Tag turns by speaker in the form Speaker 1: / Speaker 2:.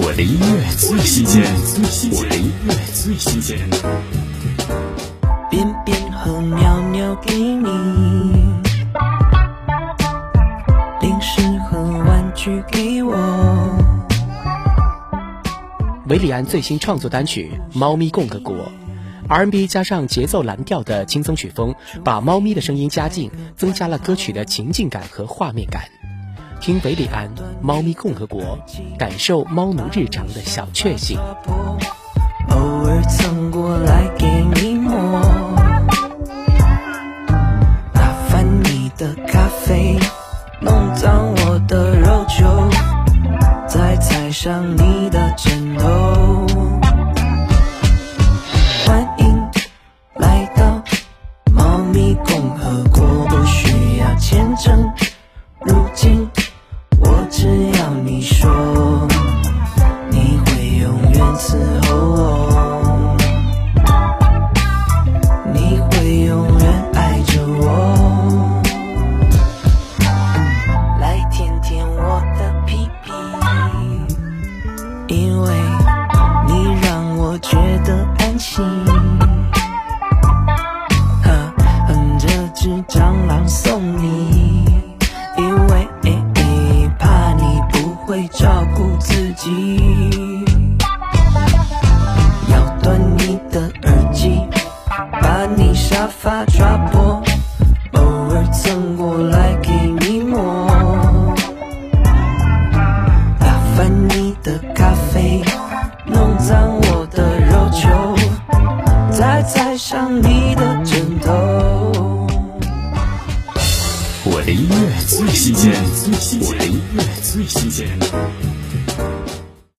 Speaker 1: 我的音乐最新鲜，我的音乐最新鲜。
Speaker 2: 便便和尿尿给你，零食和玩具给我。
Speaker 3: 韦礼安最新创作单曲《猫咪共个国》，R&B 加上节奏蓝调的轻松曲风，把猫咪的声音加进，增加了歌曲的情境感和画面感。听韦礼安《猫咪共和国》，感受猫奴日常的小确幸。
Speaker 2: 偶尔蹭过来给你摸，麻烦你的咖啡弄脏我的肉球，再踩上你的枕头。欢迎来到猫咪共和国，不需要签证入境，因为你让我觉得安心。哈，哼着只蟑螂送你，因为怕你不会照顾自己。咬断你的耳机，把你沙发抓破，脏我的肉球，再踩上你的枕头。
Speaker 1: 我的音乐最新鲜，我的音乐最新鲜。